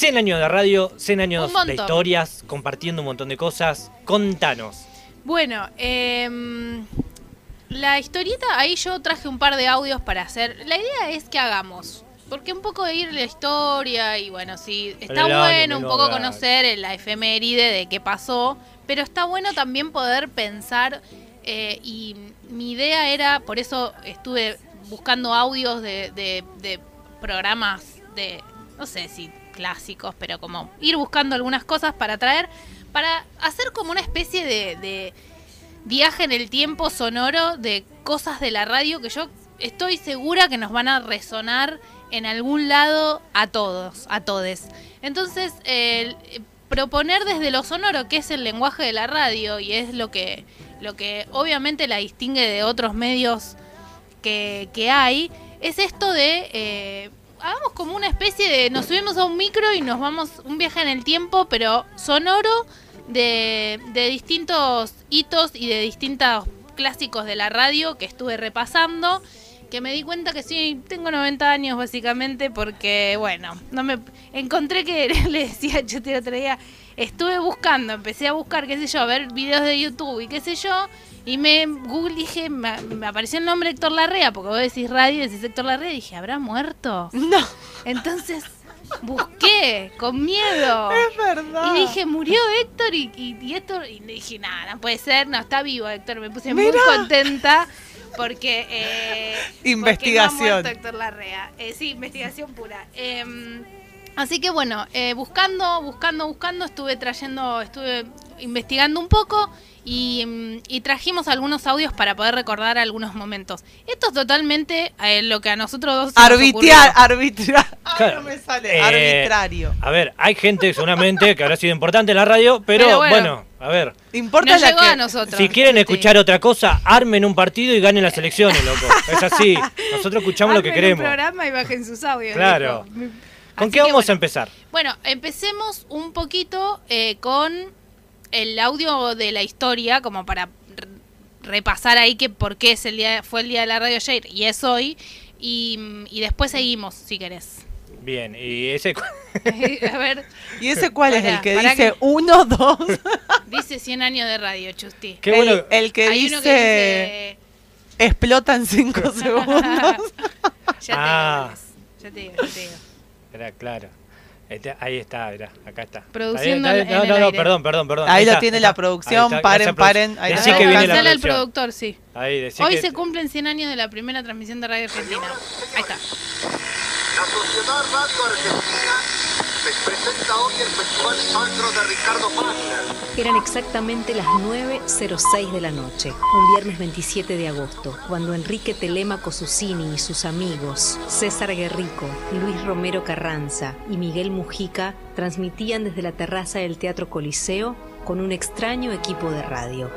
100 años de radio, 100 años de historias, compartiendo un montón de cosas. Contanos. Bueno, em, la historieta, ahí yo traje un par de audios para hacer. La idea es que hagamos. Porque un poco de ir la historia y bueno, sí, está bueno un poco conocer la efeméride de qué pasó, pero está bueno también poder pensar eh, y mi idea era, por eso estuve buscando audios de, de- de programas de, no sé si clásicos, pero como ir buscando algunas cosas para traer, para hacer como una especie de, viaje en el tiempo sonoro de cosas de la radio que yo estoy segura que nos van a resonar en algún lado a todos, a todes. Entonces, proponer desde lo sonoro, que es el lenguaje de la radio y es lo que, lo que obviamente la distingue de otros medios que, que hay, es esto de... eh, hagamos como una especie de... Nos subimos a un micro y nos vamos un viaje en el tiempo, pero sonoro de, de distintos hitos y de distintos clásicos de la radio que estuve repasando. Que me di cuenta que sí, tengo 90 años básicamente porque, bueno, no me encontré que le decía yo te otro día, estuve buscando, empecé a buscar, qué sé yo, a ver videos de YouTube y qué sé yo, y me Google dije, me, me apareció el nombre Héctor Larrea, porque vos decís radio y decís Héctor Larrea, y dije, ¿habrá muerto? No, Entonces busqué con miedo. es verdad. Y dije, murió Héctor y, y, y Héctor. Y dije, nada, no puede ser, no, está vivo Héctor. Me puse muy contenta porque. eh, Investigación. porque no ha muerto Héctor Larrea. Eh, sí, investigación pura. Em, así que bueno, eh, buscando, buscando, buscando, estuve trayendo, estuve investigando un poco. Y, mm, y trajimos algunos audios para poder recordar algunos momentos. Esto es totalmente eh, lo que a nosotros dos Arbitrar, arbitrar. Claro. no me sale. Eh, Arbitrario. A ver, hay gente seguramente que habrá sido importante en la radio, pero, Pero bueno, bueno. a ver. Importa No la llegó que... a nosotros. Si quieren Sí. escuchar otra cosa, armen un partido y ganen las elecciones, loco. Es así. Nosotros escuchamos lo que queremos. un programa y bajen sus audios. Claro. loco. ¿Con Así qué vamos a empezar? Bueno, empecemos un poquito eh, con el audio de la historia, como para repasar ahí que por qué es el día, fue el día de la radio ayer y es hoy. Y, y después seguimos, si querés. Bien, y ese. a ver, ¿Y ese cuál es el que dice que- uno, dos? dice 100 años de radio, Chusti. Qué bueno. El, el que Hay dice, uno que explota en cinco segundos. dice... ya Ah. te digo, ya te digo, ya te digo. Era claro. Este- ahí está, mirá, acá está. Produciendo Ahí está, en No, el no, no, aire. perdón, perdón, perdón. Ahí lo tiene la producción, está, paren, paren, ahí Decí está. que viene la Cancela al productor, sí. Ahí, decí Hoy que- se cumplen 100 años de la primera transmisión de Radio Argentina. Ahí está. La Sociedad Radio Argentina les presenta hoy el Festival de Ricardo Pagler. Eran exactamente las 9.06 de la noche, un viernes 27 de agosto, cuando Enrique Telemaco Susini y sus amigos, César Guerrico, Luis Romero Carranza y Miguel Mujica, transmitían desde la terraza del Teatro Coliseo con un extraño equipo de radio.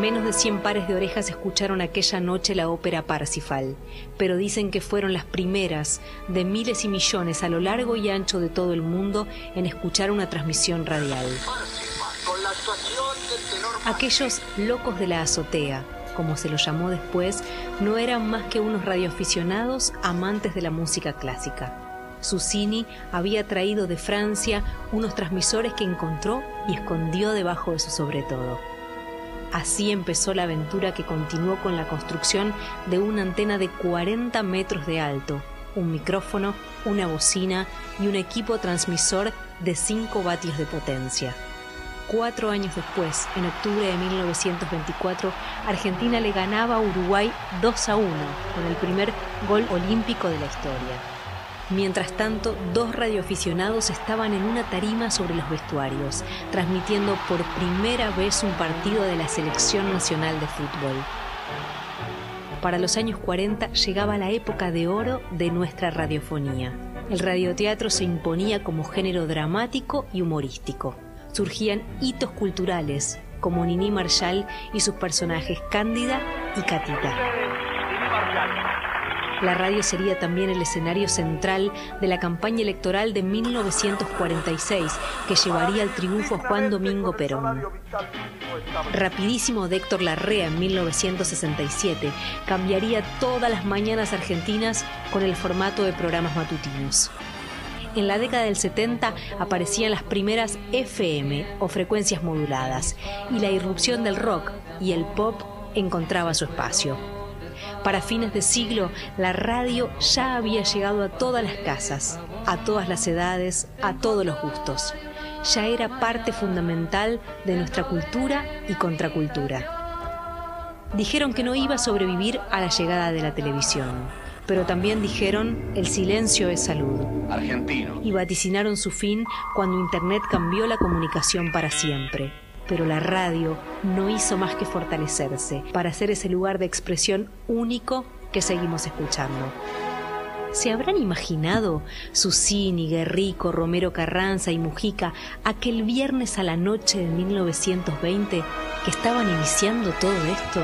Menos de 100 pares de orejas escucharon aquella noche la ópera Parsifal, pero dicen que fueron las primeras de miles y millones a lo largo y ancho de todo el mundo en escuchar una transmisión radial. Aquellos locos de la azotea, como se los llamó después, no eran más que unos radioaficionados amantes de la música clásica. Susini había traído de Francia unos transmisores que encontró y escondió debajo de su sobretodo. Así empezó la aventura que continuó con la construcción de una antena de 40 metros de alto, un micrófono, una bocina y un equipo transmisor de 5 vatios de potencia. Cuatro años después, en octubre de 1924, Argentina le ganaba a Uruguay 2 a 1 con el primer gol olímpico de la historia. Mientras tanto, dos radioaficionados estaban en una tarima sobre los vestuarios, transmitiendo por primera vez un partido de la Selección Nacional de Fútbol. Para los años 40 llegaba la época de oro de nuestra radiofonía. El radioteatro se imponía como género dramático y humorístico. Surgían hitos culturales como Nini Marshall y sus personajes Cándida y Catita. La radio sería también el escenario central de la campaña electoral de 1946 que llevaría al triunfo a Juan Domingo Perón. Rapidísimo de Héctor Larrea en 1967 cambiaría todas las mañanas argentinas con el formato de programas matutinos. En la década del 70 aparecían las primeras FM o frecuencias moduladas y la irrupción del rock y el pop encontraba su espacio. Para fines de siglo, la radio ya había llegado a todas las casas, a todas las edades, a todos los gustos. Ya era parte fundamental de nuestra cultura y contracultura. Dijeron que no iba a sobrevivir a la llegada de la televisión, pero también dijeron el silencio es salud. Argentino. Y vaticinaron su fin cuando Internet cambió la comunicación para siempre pero la radio no hizo más que fortalecerse para ser ese lugar de expresión único que seguimos escuchando. ¿Se habrán imaginado Susini, Guerrico, Romero Carranza y Mujica aquel viernes a la noche de 1920 que estaban iniciando todo esto?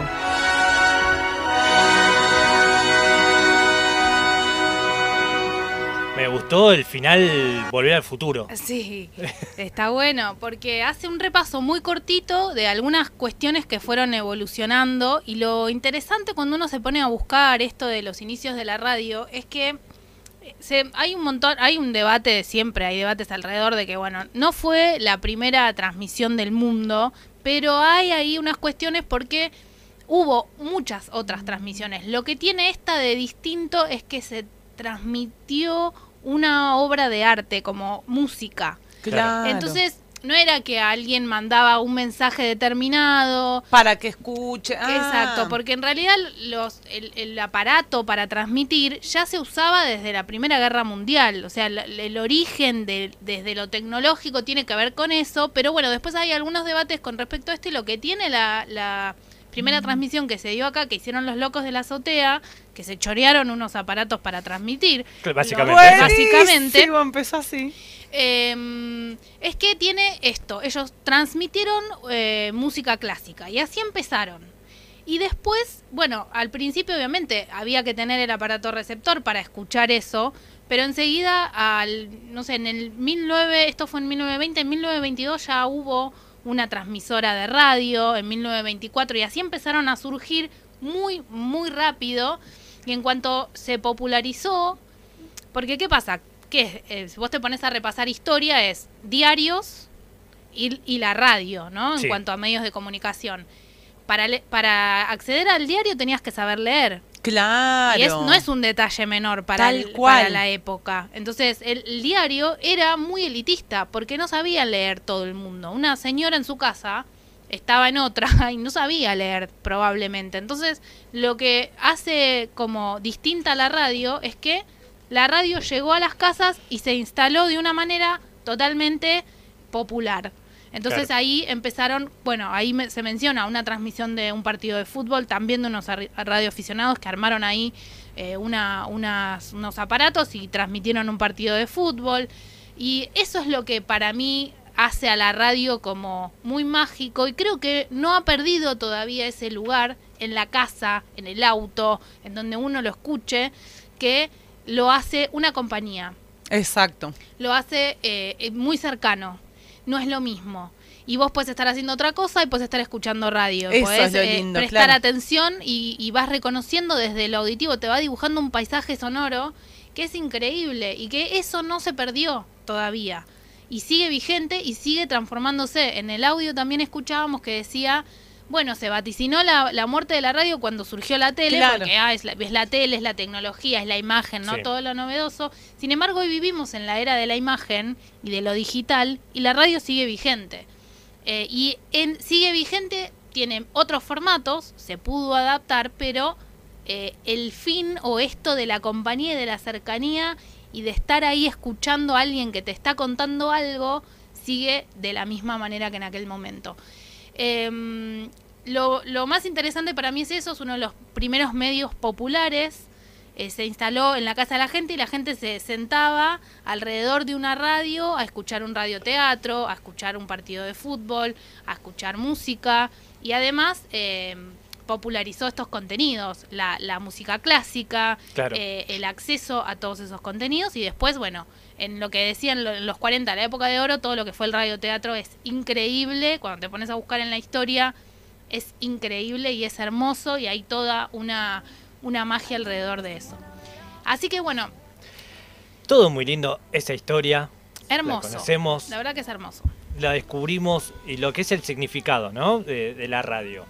Gustó el final Volver al Futuro. Sí, está bueno, porque hace un repaso muy cortito de algunas cuestiones que fueron evolucionando y lo interesante cuando uno se pone a buscar esto de los inicios de la radio es que eh, hay un montón, hay un debate siempre, hay debates alrededor de que, bueno, no fue la primera transmisión del mundo, pero hay ahí unas cuestiones porque hubo muchas otras transmisiones. Lo que tiene esta de distinto es que se transmitió una obra de arte como música. Claro. Entonces, no era que alguien mandaba un mensaje determinado. Para que escuche. Ah. Exacto, porque en realidad los, el, el aparato para transmitir ya se usaba desde la Primera Guerra Mundial. O sea, el, el origen de, desde lo tecnológico tiene que ver con eso. Pero bueno, después hay algunos debates con respecto a esto y lo que tiene la, la primera Mm. transmisión que se dio acá, que hicieron los locos de la azotea, que se chorearon unos aparatos para transmitir. Básicamente básicamente empezó así. eh, es que tiene esto. Ellos transmitieron eh, música clásica y así empezaron. Y después, bueno, al principio obviamente había que tener el aparato receptor para escuchar eso, pero enseguida, al, no sé, en el 19, esto fue en 1920, en 1922 ya hubo una transmisora de radio, en 1924, y así empezaron a surgir muy, muy rápido. Y en cuanto se popularizó, porque ¿qué pasa? Que eh, si vos te pones a repasar historia es diarios y, y la radio, ¿no? En Sí. cuanto a medios de comunicación. Para, para acceder al diario tenías que saber leer. Claro. Y es, no es un detalle menor para, Tal el- cual. para la época. Entonces, el, el diario era muy elitista porque no sabía leer todo el mundo. Una señora en su casa estaba en otra y no sabía leer probablemente. Entonces, lo que hace como distinta a la radio es que la radio llegó a las casas y se instaló de una manera totalmente popular. Entonces Claro. ahí empezaron, bueno, ahí me- se menciona una transmisión de un partido de fútbol, también de unos radioaficionados que armaron ahí eh, una, unas, unos aparatos y transmitieron un partido de fútbol. Y eso es lo que para mí hace a la radio como muy mágico y creo que no ha perdido todavía ese lugar en la casa, en el auto, en donde uno lo escuche, que lo hace una compañía Exacto. lo hace eh, eh, muy cercano. No es lo mismo. Y vos puedes estar haciendo otra cosa y puedes estar escuchando radio. Eso podés, es lo eh, prestar claro. atención y, y vas reconociendo desde lo auditivo, te va dibujando un paisaje sonoro que es increíble y que eso no se perdió todavía. Y sigue vigente y sigue transformándose. En el audio también escuchábamos que decía, bueno, se vaticinó la, la muerte de la radio cuando surgió la tele, Claro. porque ah, es, la, es la tele, es la tecnología, es la imagen, ¿no? Sí. Todo lo novedoso. Sin embargo, hoy vivimos en la era de la imagen y de lo digital y la radio sigue vigente. Eh, y en, sigue vigente, tiene otros formatos, se pudo adaptar, pero eh, el fin o esto de la compañía y de la cercanía y de estar ahí escuchando a alguien que te está contando algo sigue de la misma manera que en aquel momento. Em, lo, lo más interesante para mí es eso, es uno de los primeros medios populares. eh, se instaló en la casa de la gente y la gente se sentaba alrededor de una radio a escuchar un radioteatro, a escuchar un partido de fútbol, a escuchar música y además em, popularizó estos contenidos, la, la música clásica, Claro. eh, el acceso a todos esos contenidos y después, bueno, en lo que decían los 40, la época de oro, todo lo que fue el radioteatro es increíble, cuando te pones a buscar en la historia es increíble y es hermoso y hay toda una, una magia alrededor de eso. Así que bueno, Todo muy lindo, esa historia. Hermoso. La conocemos, La verdad que es hermoso. la descubrimos y lo que es el significado, ¿no? De, de la radio.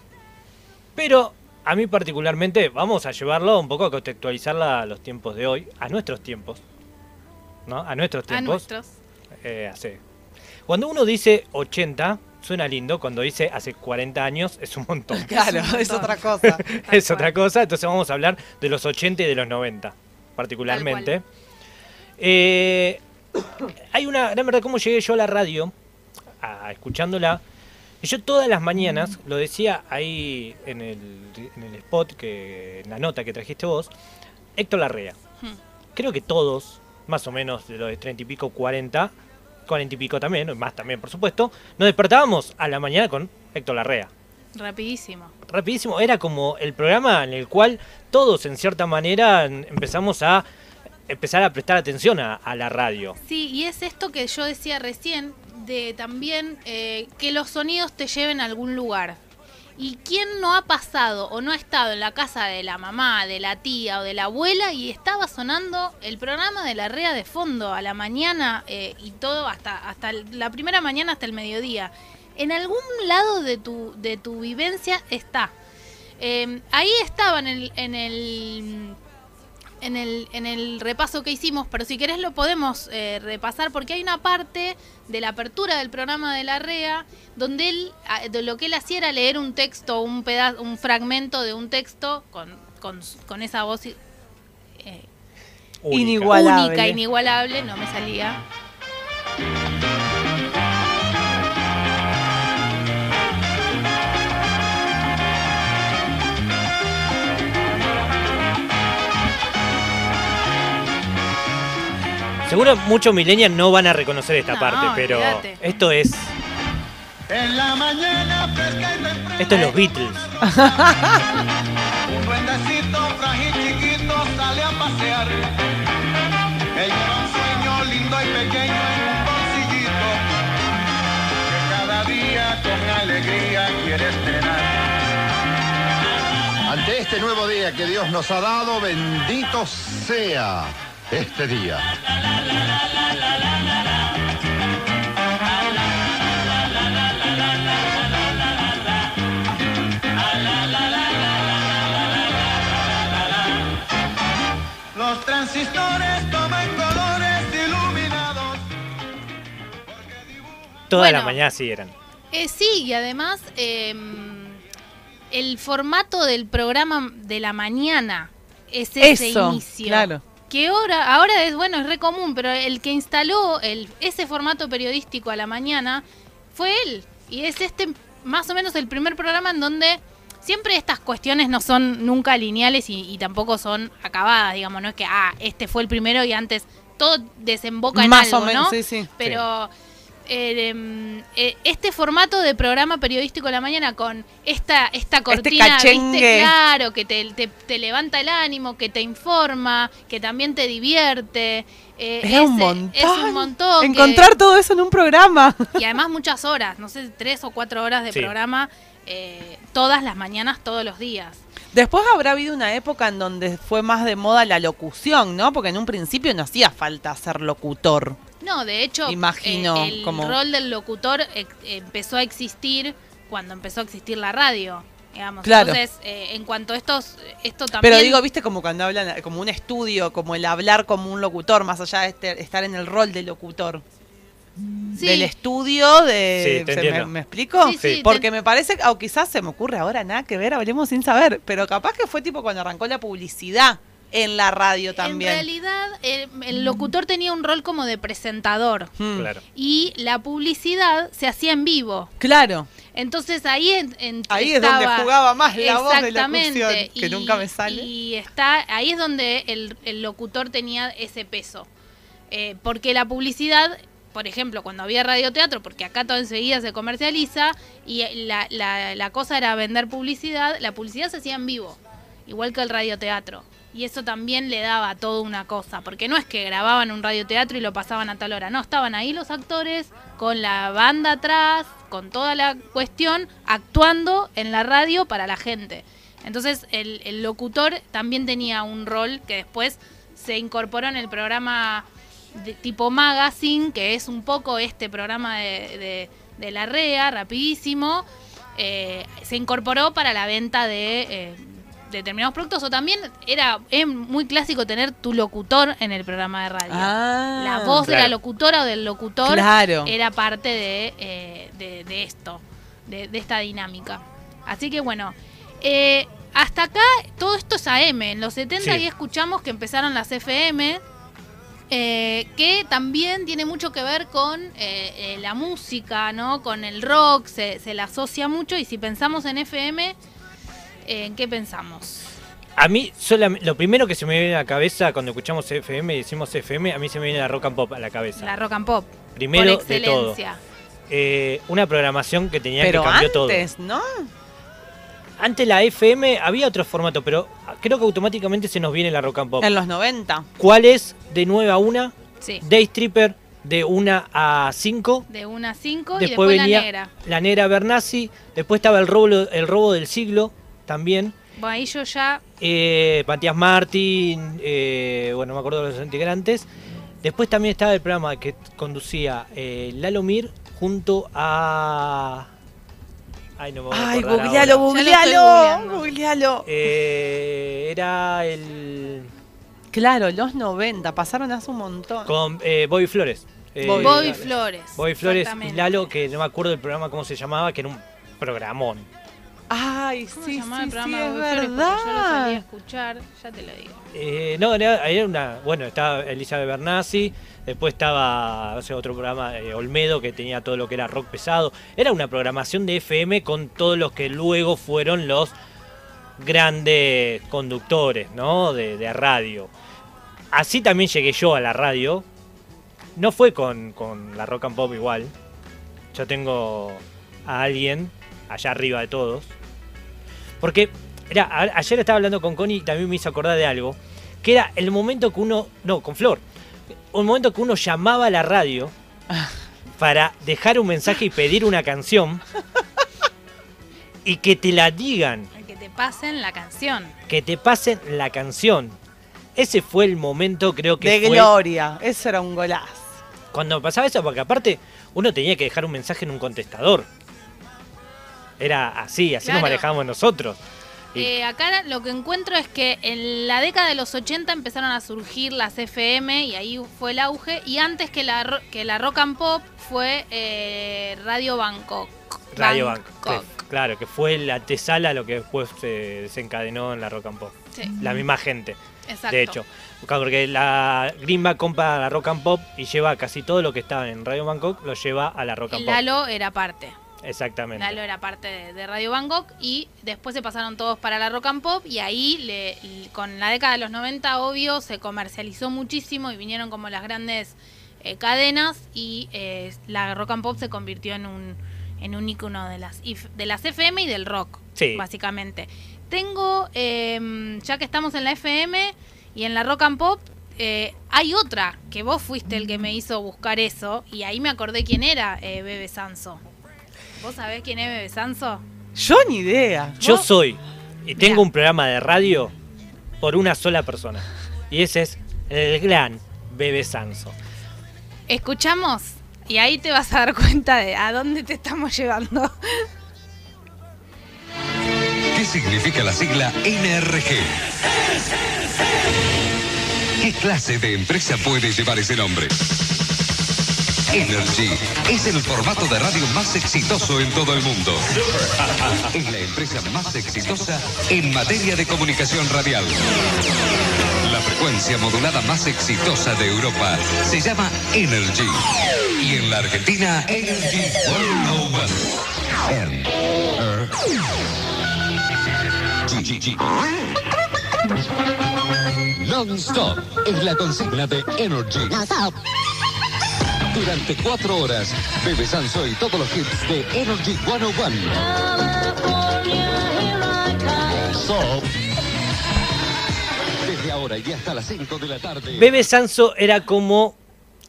Pero a mí particularmente, vamos a llevarlo un poco a contextualizarla a los tiempos de hoy, a nuestros tiempos. ¿No? A nuestros A tiempos. nuestros. Eh, hace. Cuando uno dice 80, suena lindo. Cuando dice hace 40 años, es un montón. Claro, es otra cosa. es cual. otra cosa. Entonces vamos a hablar de los 80 y de los 90, particularmente. Eh, hay una gran verdad, cómo llegué yo a la radio, a, escuchándola. Y yo todas las mañanas, lo decía ahí en el, en el spot, que, en la nota que trajiste vos, Héctor Larrea. Hmm. Creo que todos, más o menos de los de 30 y pico, 40, 40 y pico también, más también por supuesto, nos despertábamos a la mañana con Héctor Larrea Rapidísimo. rapidísimo, era como el programa en el cual todos en cierta manera empezamos a empezar a prestar atención a, a la radio. Sí, y es esto que yo decía recién, de también eh, que los sonidos te lleven a algún lugar. ¿Y quién no ha pasado o no ha estado en la casa de la mamá, de la tía o de la abuela y estaba sonando el programa de la REA de fondo a la mañana eh, y todo hasta, hasta la primera mañana hasta el mediodía? En algún lado de tu, de tu vivencia está. Eh, ahí estaba en el, en el en el, en el repaso que hicimos, pero si querés lo podemos eh, repasar porque hay una parte de la apertura del programa de la REA donde él, ah, de lo que él hacía era leer un texto, un pedazo, un fragmento de un texto con, con, con esa voz eh, Única. Inigualable. única, inigualable, no me salía. Seguro muchos millennials no van a reconocer esta No, parte, pero olvídate. esto es En la mañana fresca y esto es los Beatles. un duendecito frágil chiquito sale a pasear. Él lleva un sueño lindo y pequeño en un bolsillito que cada día con alegría quiere estrenar. Ante este nuevo día que Dios nos ha dado, bendito sea este día. Los transistores toman colores iluminados. Toda la Bueno. mañana sí eran. Eh, sí, y además eh, el formato del programa de la mañana es ese Eso, inicio. claro. Que ahora, ahora es bueno, es re común, pero el que instaló el, ese formato periodístico a la mañana fue él. Y es este más o menos el primer programa en donde siempre estas cuestiones no son nunca lineales y, y tampoco son acabadas, digamos, no es que, ah, este fue el primero y antes todo desemboca en Más algo, o menos, ¿no? sí, sí. Pero eh, em, eh, este formato de programa periodístico de la mañana con esta, esta cortina, ¿viste? Este. Claro, que te, te- te levanta el ánimo, que te informa, que también te divierte. eh, Es un montón. Es un montón. que- Encontrar todo eso en un programa. y además muchas horas, no sé, tres o cuatro horas de Sí. programa, eh, todas las mañanas, todos los días. Después habrá habido una época en donde fue más de moda la locución, ¿no? Porque en un principio no hacía falta ser locutor. No, de hecho, Imagino eh, el como- rol del locutor eh, empezó a existir cuando empezó a existir la radio. Digamos. Claro. Entonces, eh, en cuanto a estos, esto también... Pero digo, viste, como cuando hablan, como un estudio, como el hablar como un locutor, más allá de este- estar en el rol de locutor. Sí. Del estudio, de... Sí, te ¿se me, explico? Sí, sí, Porque te- me parece, o quizás se me ocurre ahora nada que ver, hablemos sin saber, pero capaz que fue tipo cuando arrancó la publicidad en la radio también. En realidad, el, el locutor tenía un rol como de presentador. Mm, Claro. Y la publicidad se hacía en vivo. Claro. Entonces ahí en, en- Ahí es donde jugaba más la voz de Exactamente, locución, que y- nunca me sale. Y está, ahí es donde el, el locutor tenía ese peso. Eh, porque la publicidad, por ejemplo, cuando había radioteatro, porque acá todo enseguida se comercializa, y la, la- la cosa era vender publicidad, la publicidad se hacía en vivo, igual que el radioteatro. Y eso también le daba toda una cosa, porque no es que grababan un radioteatro y lo pasaban a tal hora, no, estaban ahí los actores con la banda atrás, con toda la cuestión, actuando en la radio para la gente. Entonces el, locutor también tenía un rol que después se incorporó en el programa tipo magazine, que es un poco este programa de, de- de la REA, rapidísimo, eh, se incorporó para la venta de eh, determinados productos o también era es muy clásico tener tu locutor en el programa de radio. Ah, la voz de la locutora o del locutor Claro. era parte de, eh, de, de esto, de, de esta dinámica. Así que bueno, eh, hasta acá todo esto es AM. En los 70 Sí. ya escuchamos que empezaron las FM, eh, que también tiene mucho que ver con eh, eh, la música, ¿no? Con el rock, se, se la asocia mucho. Y si pensamos en FM, ¿en qué pensamos? A mí, lo primero que se me viene a la cabeza cuando escuchamos FM y decimos FM, a mí se me viene la rock and pop a la cabeza. La rock and pop. Primero por de todo. Eh, una programación que tenía Pero que cambió todo. antes, ¿no? Antes la FM había otro formato, pero creo que automáticamente se nos viene la rock and pop. En los 90. ¿Cuál es? De 9 a 1, Sí. Day Stripper de 1 a 5. De una a 5 y Después después venía la negra. la negra Bernasi. Después estaba el robo, el robo del siglo también. Bueno, ahí yo ya. Eh, Matías Martín, eh, bueno, no me acuerdo de los integrantes. Después también estaba el programa que conducía eh, Lalo Mir junto a. Ay, no me voy a Ay, googlealo, googlealo, googlealo. Eh, era el. Claro, los 90, pasaron hace un montón. con eh, Bobby Flores. Eh, Bobby. Bobby Flores. Bobby Flores y. Lalo, que no me acuerdo del programa cómo se llamaba, que era un programón. Ay, ¿Cómo sí, se llamaba sí, el sí, de? Porque Yo lo solía verdad. escuchar, ya te lo digo. Eh, no, era, era una. Bueno, estaba Elizabeth Bernasi, después estaba no sé, otro programa, eh, Olmedo, que tenía todo lo que era rock pesado. Era una programación de FM con todos los que luego fueron los grandes conductores, ¿no? De, de radio. Así también llegué yo a la radio. No fue con, con la rock and pop igual. Yo tengo a alguien allá arriba de todos. Porque, era, a- ayer estaba hablando con Connie y también me hizo acordar de algo. Que era el momento que uno. No, con Flor. Un momento que uno llamaba a la radio para dejar un mensaje y pedir una canción. Y que te la digan, que te pasen la canción. que te pasen la canción. Ese fue el momento, creo que De fue gloria, eso era un golazo. cuando pasaba eso, porque aparte uno tenía que dejar un mensaje en un contestador. Era así, así nos Claro. manejábamos nosotros. Eh, acá lo que encuentro es que en la década de los 80 empezaron a surgir las FM y ahí fue el auge. Y antes que la, que la rock and pop fue eh, Radio Bangkok. Radio. Bangkok. claro, que fue la antesala a lo que después se desencadenó en la Rock and Pop. Sí, La misma gente, exacto. de hecho. Porque la Greenback compra la Rock and Pop y lleva casi todo lo que estaba en Radio Bangkok, lo lleva a la Rock and Pop. Lalo era parte. Exactamente. Lalo era parte de, de Radio Bangkok y después se pasaron todos para la Rock and Pop y ahí le- con la década de los 90 obvio se comercializó muchísimo y vinieron como las grandes eh, cadenas y eh, la Rock and Pop se convirtió en un en un icono de las de las FM y del rock Sí. básicamente. Tengo em, ya que estamos en la FM y en la Rock and Pop eh, hay otra que vos fuiste el que me hizo buscar eso y ahí me acordé quién era eh, Bebe Sanso. ¿Vos sabés quién es Bebe Sanso? Yo ni idea. Yo ¿Vos? soy y tengo Mirá. un programa de radio por una sola persona. Y ese es el gran Bebe Sanso. Escuchamos y ahí te vas a dar cuenta de a dónde te estamos llevando. ¿Qué significa la sigla NRG? ¿Qué clase de empresa puede llevar ese nombre? Energy es el formato de radio más exitoso en todo el mundo. Es la empresa más exitosa en materia de comunicación radial. La frecuencia modulada más exitosa de Europa se llama Energy. Y en la Argentina, Energy 101. NRG. Non-stop es la consigna de Energy. Durante cuatro horas, Bebe Sanso y todos los hits de Energy 101. Stop. Desde ahora y hasta las 5 de la tarde. Bebe Sanso era como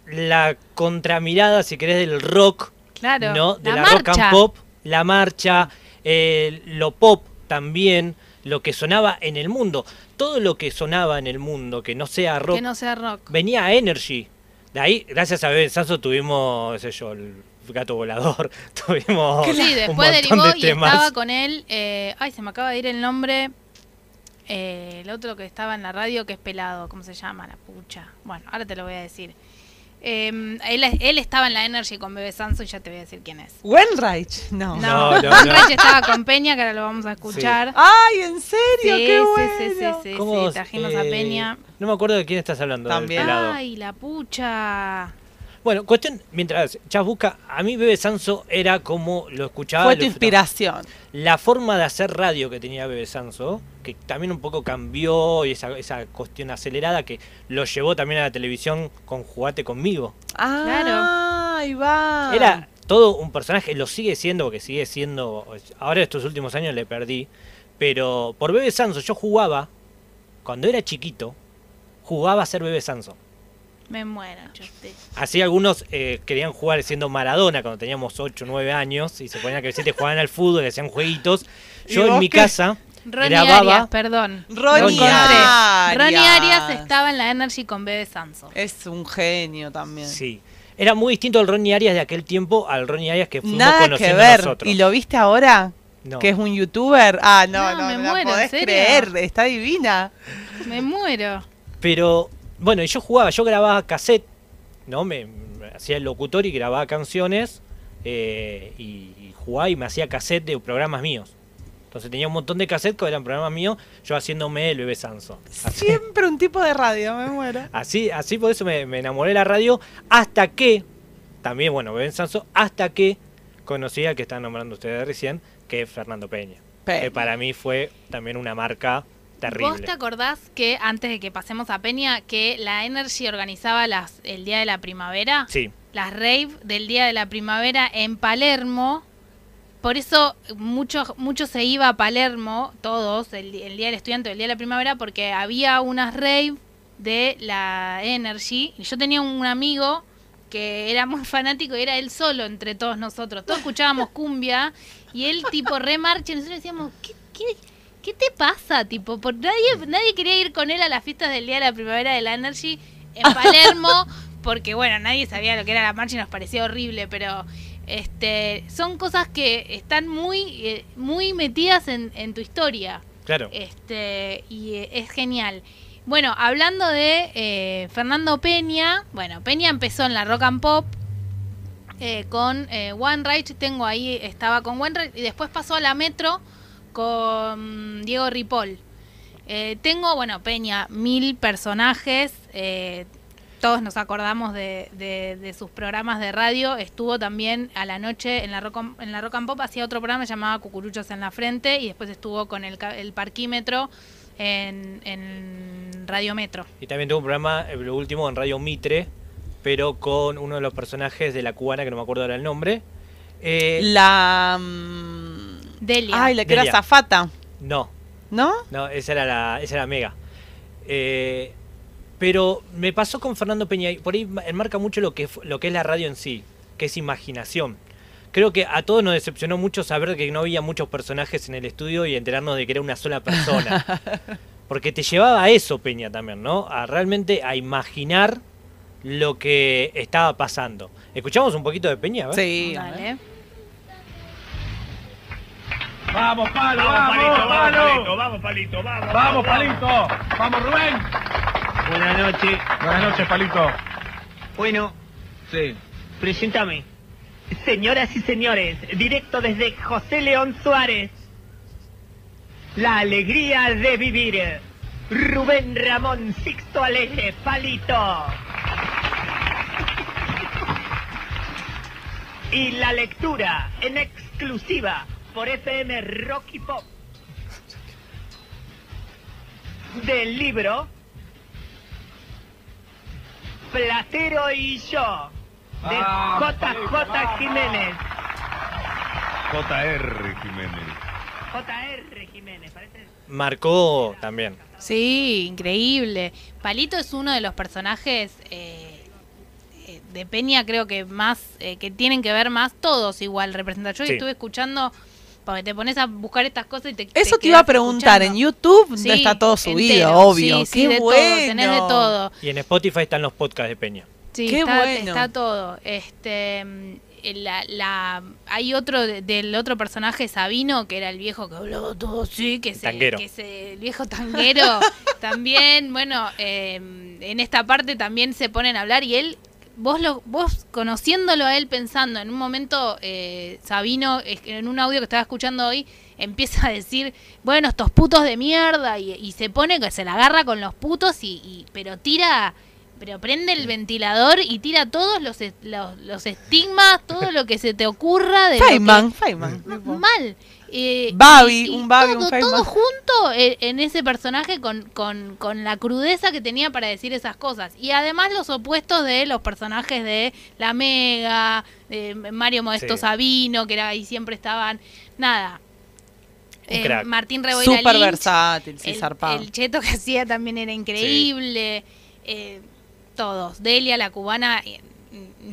la contramirada, si querés, del rock, Claro. ¿no? De la, rock and pop, la marcha, eh, lo pop también, lo que sonaba en el mundo. Todo lo que sonaba en el mundo, que no sea rock, Que no sea rock. venía a Energy. De ahí, gracias a Bebe Sanso, tuvimos, sé yo, el gato volador, tuvimos Sí, un después derivó de y temas. estaba con él. eh, ay, se me acaba de ir el nombre. eh, el otro que estaba en la radio que es pelado, ¿cómo se llama? La pucha. Bueno, ahora te lo voy a decir. Eh, él, él estaba en la Energy con Bebe Sanso y ya te voy a decir quién es. Wenreich, no. No, No, no, Juan no. Reich estaba con Peña, que ahora lo vamos a escuchar. Ay, ¿en serio? Sí, ¡Qué bueno! sí, sí, sí, ¿Cómo, sí, trajimos a eh, Peña. No me acuerdo de quién estás hablando. También. Ay, la pucha. Bueno, cuestión, mientras Chas busca, a mí Bebe Sanso era como lo escuchaba. Fue tu inspiración. La forma de hacer radio que tenía Bebe Sanso, que también un poco cambió y esa, esa cuestión acelerada que lo llevó también a la televisión con Jugate conmigo. Ah, ahí va. Era todo un personaje, lo sigue siendo, porque sigue siendo. Ahora estos últimos años le perdí. Pero por Bebe Sanso yo jugaba, cuando era chiquito, jugaba a ser Bebe Sanso. Me muero. Así algunos eh, querían jugar siendo Maradona cuando teníamos 8 o 9 años y se ponían a crecer y jugaban al fútbol y hacían jueguitos. ¿Y Yo en mi qué? casa Ronnie grababa. Arias, perdón. Ronnie. Arias. Ronnie Arias estaba en la Energy con Bebe Sanso. Es un genio también. Sí. Era muy distinto el Ronnie Arias de aquel tiempo al Ronnie Arias que fuimos Nada que conociendo ver. nosotros. ¿Y lo viste ahora? No. Que es un youtuber. Ah, no, No, no, me la muero, ¿en podés serio? creer. Está divina. Me muero. Pero, bueno, y yo jugaba, yo grababa cassette, ¿no? Me, me hacía el locutor y grababa canciones eh, y, y jugaba y me hacía cassette de programas míos. Entonces tenía un montón de cassettes que eran programas míos, yo haciéndome el bebé Sanso. Así, Siempre un tipo de radio, me muero. así, así por eso me, me enamoré de la radio, hasta que, también, bueno, bebé Sanso, hasta que conocí al que están nombrando ustedes recién, que es Fernando Peña. Peña. Que para mí fue también una marca terrible. ¿Vos te acordás que antes de que pasemos a Peña, que la Energy organizaba las, el Día de la Primavera? Sí, Las rave del Día de la Primavera en Palermo. Por eso mucho, mucho se iba a Palermo, todos, el, Día del Estudiante, el Día de la Primavera, porque había unas rave de la Energy. Y yo tenía un amigo que era muy fanático y era él solo entre todos nosotros. Todos escuchábamos cumbia y él tipo remarcha y nosotros decíamos, ¿qué, qué, qué te pasa? Tipo, por nadie, nadie quería ir con él a las fiestas del Día de la Primavera de la Energy en Palermo, porque bueno, nadie sabía lo que era la marcha y nos parecía horrible, pero este son cosas que están muy, eh, muy metidas en, en tu historia. claro. Este, y eh, es genial. Bueno, hablando de eh, Fernando Peña, bueno, Peña empezó en la rock and pop eh, con eh, One Rage, tengo ahí, estaba con One Rage, y después pasó a la Metro con Diego Ripoll. Eh, tengo, bueno, Peña, mil personajes, eh, todos nos acordamos de, de- de sus programas de radio, estuvo también a la noche en la rock, and- en la rock and pop, hacía otro programa llamado Cucuruchos en la Frente, y después estuvo con el, el parquímetro en, en Radio Metro. Y también tuvo un programa, eh, lo último, en Radio Mitre, pero con uno de los personajes de la cubana, que no me acuerdo ahora el nombre. Eh, La. Delia. Ay, la que era Delia. zafata. No, ¿No? no, esa era la, esa era Mega. Eh, pero me pasó con Fernando Peña, y por ahí ma- enmarca mucho lo que, lo que es la radio en sí, que es imaginación. Creo que a todos nos decepcionó mucho saber que no había muchos personajes en el estudio y enterarnos de que era una sola persona. Porque te llevaba a eso Peña también, ¿no? A realmente a imaginar lo que estaba pasando. ¿Escuchamos un poquito de Peña? a ver? Sí. a ver. Dale. Vamos, palo, vamos, Palito, vamos, palo. Palito, vamos, Palito, vamos. Vamos, palito. Vamos, Rubén. Buenas noches. Buenas noches, palito. Bueno, Sí. preséntame. Señoras y señores, directo desde José León Suárez. La alegría de vivir. Rubén Ramón Sixto Alegre, Palito. Y la lectura en exclusiva por FM Rocky Pop del libro Platero y yo de Ah, JJ Jiménez. J.R. Jiménez. JR Jiménez, parece. Marcó también. Sí, increíble. Palito es uno de los personajes eh, eh, de Peña, creo que más, eh, que tienen que ver más todos igual representar. Yo Sí. estuve escuchando, porque te pones a buscar estas cosas y te... Eso te iba a preguntar. escuchando. En YouTube Sí, está todo subido, entero. obvio. Sí, sí, Qué de bueno. todo, tenés de todo. Y en Spotify están los podcasts de Peña. Sí, Qué está, bueno. está todo. Este, mm, la, la, hay otro de- del otro personaje, Sabino, que era el viejo que hablaba todo así, que se, Tanguero. que se- el viejo tanguero. también, bueno, eh, en esta parte también se ponen a hablar y él, vos lo, vos conociéndolo a él pensando, en un momento eh, Sabino, en un audio que estaba escuchando hoy, empieza a decir, bueno, estos putos de mierda, y, y se pone que se la agarra con los putos, y, y- pero tira, pero prende el ventilador y tira todos los, los, los estigmas, todo lo que se te ocurra de lo que- Feynman, Feynman. mal. Eh, Babi, un Babi, un todo, Feynman. todo junto eh, en ese personaje con, con, con la crudeza que tenía para decir esas cosas. Y además los opuestos de los personajes de La Mega, de Mario Modesto Sí. Sabino, que era ahí siempre estaban. Nada. Eh. Martín Reboira Súper Lynch, versátil, sí, el, zarpado. el cheto que hacía también era increíble. Eh, todos. Delia, la cubana. eh,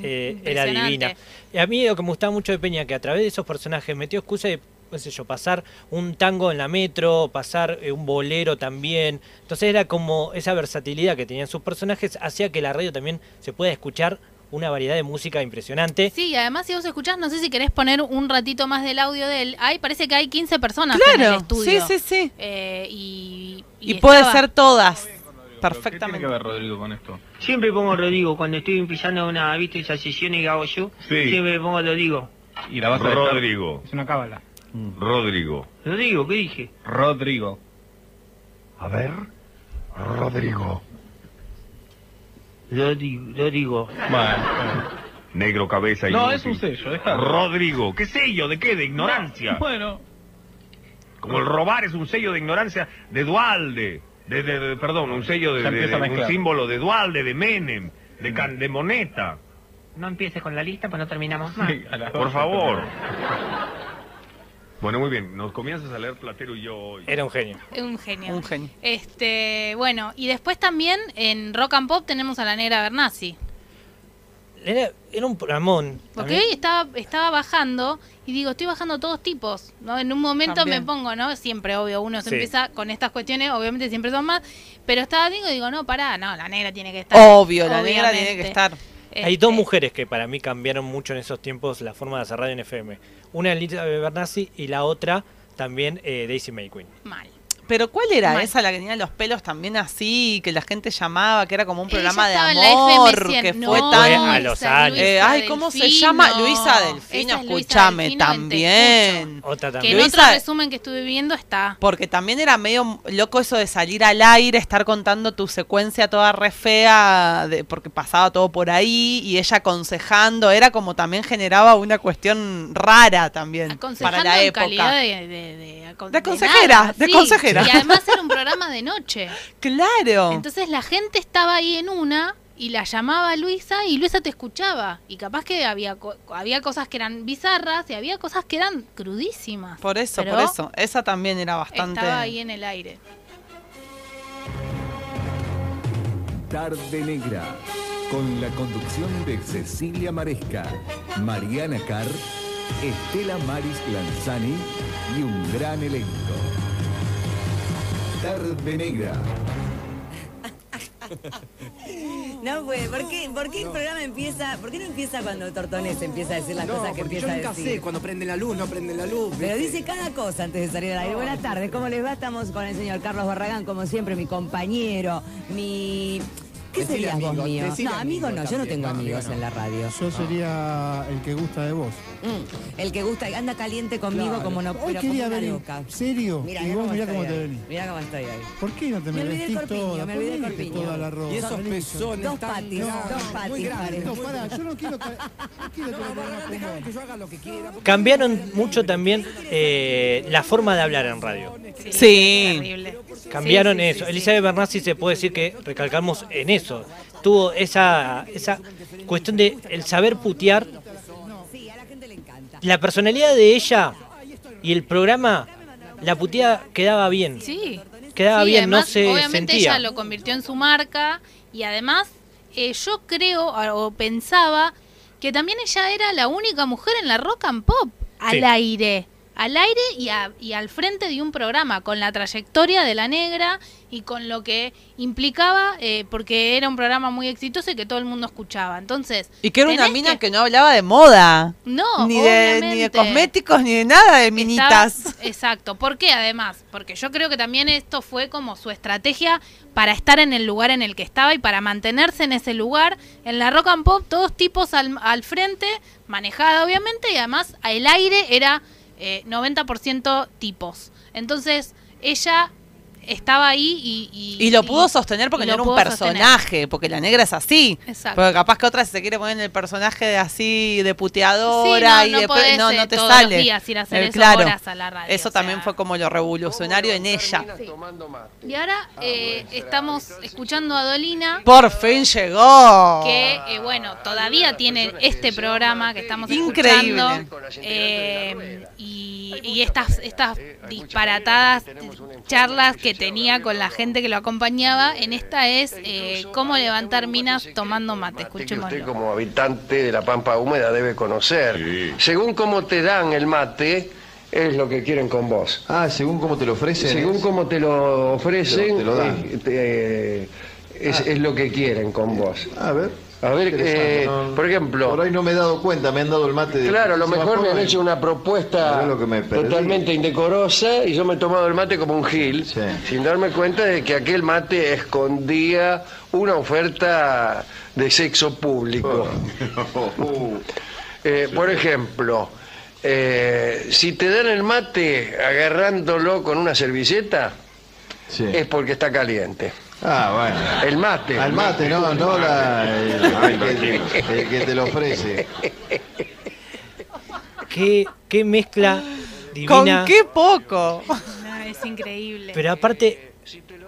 Eh, era divina. Y a mí lo que me gustaba mucho de Peña, que a través de esos personajes metió excusa de, qué sé yo, pasar un tango en la metro, pasar eh, un bolero también. Entonces era como esa versatilidad que tenían sus personajes, hacía que la radio también se pueda escuchar una variedad de música impresionante. Sí, y además si vos escuchás, no sé si querés poner un ratito más del audio de él. Ay, parece que hay 15 personas en el Claro, sí, estudio. sí, sí. Eh, y, Y puede estaba- ser todas. ¿Qué tiene Perfectamente. que ver Rodrigo con esto? Siempre pongo Rodrigo cuando estoy empezando una, ¿viste? Esas sesiones que hago yo. Sí. Siempre pongo Rodrigo. Y la vas a dejar- Rodrigo. Es una cábala. Rodrigo. Rodrigo, ¿qué dije? Rodrigo. A ver. Rodrigo. Rodrigo, Rodrigo. Bueno. Negro cabeza y. No, es un sello, déjalo. Rodrigo. ¿Qué sello? ¿De qué? De ignorancia. Bueno. Como el robar es un sello de ignorancia de Dualde. De, de- de- perdón, un sello de, un símbolo de Dualde, de Menem, de, Can- de Moneta. No empieces con la lista, pues no terminamos más. Sí, Por favor. Bueno, muy bien. Nos comienzas a leer Platero y yo hoy. Era un genio. Un genio. Un genio. Este, bueno, y después también en Rock and Pop tenemos a la negra Bernasi. Era, era un programón. Porque hoy estaba, estaba bajando y digo, estoy bajando todos tipos, ¿no? En un momento También. me pongo, ¿no? Siempre, obvio, uno se Sí. empieza con estas cuestiones, obviamente siempre son más, pero estaba digo, digo, no, pará, no, la negra tiene que estar. Obvio, la negra tiene que estar. Hay dos Este, mujeres que para mí cambiaron mucho en esos tiempos la forma de hacer radio en FM. Una Elizabeth Bernassi y la otra también eh, Daisy May Queen. Mal. Pero ¿cuál era Mal. esa, la que tenía los pelos también así, que la gente llamaba, que era como un programa de en amor, FM100. que No, fue Fue tan... a los años. Eh, ay, ¿cómo se llama? Luisa Delfino, es escúchame, Delfino en también. Otra Que también. en Luisa- otro resumen que estuve viendo está. Porque también era medio loco eso de salir al aire, estar contando tu secuencia toda re fea, de, porque pasaba todo por ahí, y ella aconsejando, era como también generaba una cuestión rara también para la en época. de, de, de De de consejera, nada, de sí. consejera. Y además era un programa de noche. Claro. Entonces la gente estaba ahí en una y la llamaba Luisa y Luisa te escuchaba. Y capaz que había, co- había cosas que eran bizarras y había cosas que eran crudísimas. por eso, Pero por eso. Esa también era bastante... Estaba ahí en el aire. Tarde Negra, con la conducción de Cecilia Maresca, Mariana Carr, Estela Maris Lanzani y un gran elenco. Tarde Negra. No, pues, ¿por qué, por qué el programa empieza? ¿Por qué no empieza cuando Tortones empieza a decir las cosas que porque empieza yo a nunca decir? sé cuando prende la luz, no prende la luz. Pero ¿viste? dice cada cosa antes de salir al aire. Buenas tardes, ¿cómo les va? Estamos con el señor Carlos Barragán, como siempre, mi compañero, mi... ¿Qué Decile serías vos amigo, mío? decile No, amigo amigo no, yo no también. tengo No, amigos amigo no. en la radio. Yo sería el que gusta de vos. Mm, el que gusta, anda caliente conmigo Claro. como no, Hoy pero como quería una venir. loca. ¿Serio? Mira, y vos mirá cómo te venís. Mira cómo estoy hoy. ¿Por qué no te Me me, olvidé el vestís corpiño, toda? me ¿Por olvidé el corpiño. toda la ropa? Y esos Venís. pezones Dos tan patis, dos patis muy grandes. No, pará, yo no quiero, ca- no quiero tener problemas con Déjame vos. que yo haga lo que quiera. Cambiaron mucho también eh, la forma de hablar en radio. Sí. Terrible. Cambiaron Sí, sí, eso. sí, sí. Elizabeth Bernassi se puede decir que recalcamos en eso. Tuvo esa, esa cuestión de el saber putear. Sí, a la gente le encanta. La personalidad de ella y el programa, la puteada quedaba bien. Sí. Quedaba Sí, bien, además, no se Obviamente sentía. ella lo convirtió en su marca y además eh, yo creo o pensaba que también ella era la única mujer en la rock and pop al Sí. aire. Al aire y, a- y al frente de un programa, con la trayectoria de la negra y con lo que implicaba, eh, porque era un programa muy exitoso y que todo el mundo escuchaba. Entonces, Y que era una mina que... no hablaba de moda. No, ni de, ni de cosméticos, ni de nada de minitas. Estaba- exacto. ¿Por qué además? Porque yo creo que también esto fue como su estrategia para estar en el lugar en el que estaba y para mantenerse en ese lugar. En la rock and pop, todos tipos al, al frente, manejada obviamente, y además el aire era eh, 90% tipos. Entonces, ella estaba ahí y... Y lo pudo sostener porque y no era un sostener. personaje, porque la negra es así. Exacto. Porque capaz que otra se quede poner en el personaje de así, de puteadora Sí, no, y no de podés, no, eh, no te todos sale. los días ir a hacer Eh, eso claro. horas a la radio, Eso o sea. también fue como lo revolucionario en ella. Y ahora eh, estamos escuchando a Dolina. Por fin llegó. que eh, bueno todavía tiene este programa que estamos Increíble. escuchando eh, y, y estas estas disparatadas charlas que tenía con la gente que lo acompañaba en esta es eh, cómo levantar minas tomando mate que escuchémoslo usted como habitante de la Pampa Húmeda debe conocer. Según cómo te dan el mate, es lo que quieren con vos. Ah, según cómo te lo ofrecen. Según es- cómo te lo ofrecen, Te lo dan. eh, te- es, es lo que quieren con vos. A ver. A ver, eh, no- por ejemplo... Por ahí no me he dado cuenta, me han dado el mate de. Claro, a lo mejor me han hecho una propuesta totalmente indecorosa y yo me he tomado el mate como un gil, sin darme cuenta de que aquel mate escondía una oferta de sexo público. Eh, por ejemplo, eh, si te dan el mate agarrándolo con una servilleta, es porque está caliente. Ah, bueno. El mate. Al mate, no, no la, el, el que, el que te lo ofrece. Qué, qué mezcla ¿Con divina. qué poco? No, es increíble Pero aparte,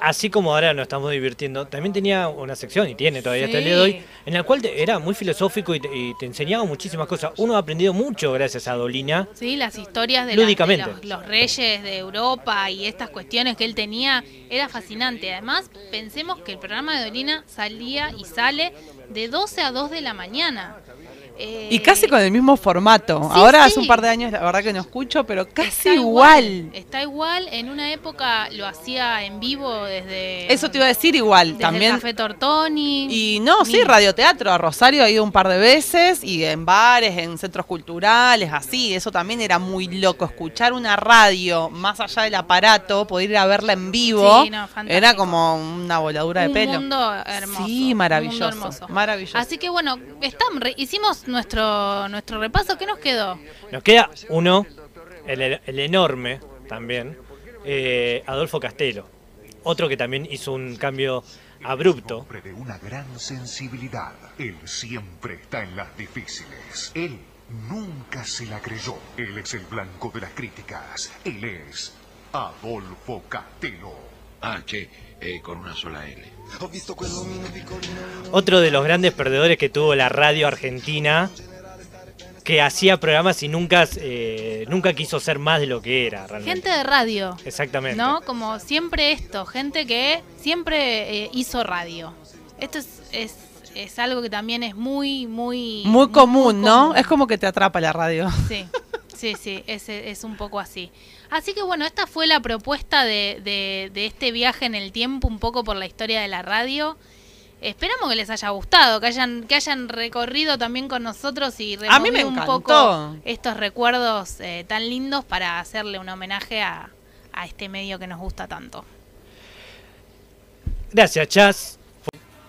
así como ahora nos estamos divirtiendo, también tenía una sección, y tiene todavía hasta el día de hoy, Sí. en la cual te- era muy filosófico y te, y te enseñaba muchísimas cosas. Uno ha aprendido mucho gracias a Dolina. Sí, las historias de, los, los reyes de Europa y estas cuestiones que él tenía era fascinante. Además, pensemos que el programa de Dolina salía y sale de 12 a 2 de la mañana. Eh, Y casi con el mismo formato. Sí, Ahora sí. hace un par de años, la verdad que no escucho, pero casi está igual. Está igual. En una época lo hacía en vivo desde. Eso te iba a decir igual. desde También el Café Tortoni. Y no, sí, radioteatro. A Rosario ha ido un par de veces y en bares, en centros culturales, así. Eso también era muy loco. Escuchar una radio más allá del aparato, poder ir a verla en vivo, Sí, no, era como una voladura de un pelo. mundo hermoso. Sí, un mundo maravilloso. hermoso. Maravilloso. Así que bueno, re- hicimos nuestro nuestro repaso. ¿Qué nos quedó? Nos queda uno, el, el enorme también, eh, Adolfo Castelo. Otro que también hizo un cambio abrupto. hombre de una gran sensibilidad. Él siempre está en las difíciles. Él nunca se la creyó. Él es el blanco de las críticas. Él es Adolfo Castelo. Ah, che, eh, con una sola L. Otro de los grandes perdedores que tuvo la radio argentina, que hacía programas y nunca, eh, nunca quiso ser más de lo que era realmente. Gente de radio. Exactamente. ¿No? Como siempre esto, gente que siempre eh, hizo radio. Esto es, es, es algo que también es muy, muy... Muy común, ¿no? común. Es como que te atrapa la radio. Sí, sí, sí, es, es un poco así. Así que bueno, esta fue la propuesta de, de, de este viaje en el tiempo, un poco por la historia de la radio. Esperamos que les haya gustado, que hayan, que hayan recorrido también con nosotros y A mí me removido un poco estos recuerdos eh, tan lindos para hacerle un homenaje a, a este medio que nos gusta tanto. Gracias, Chas.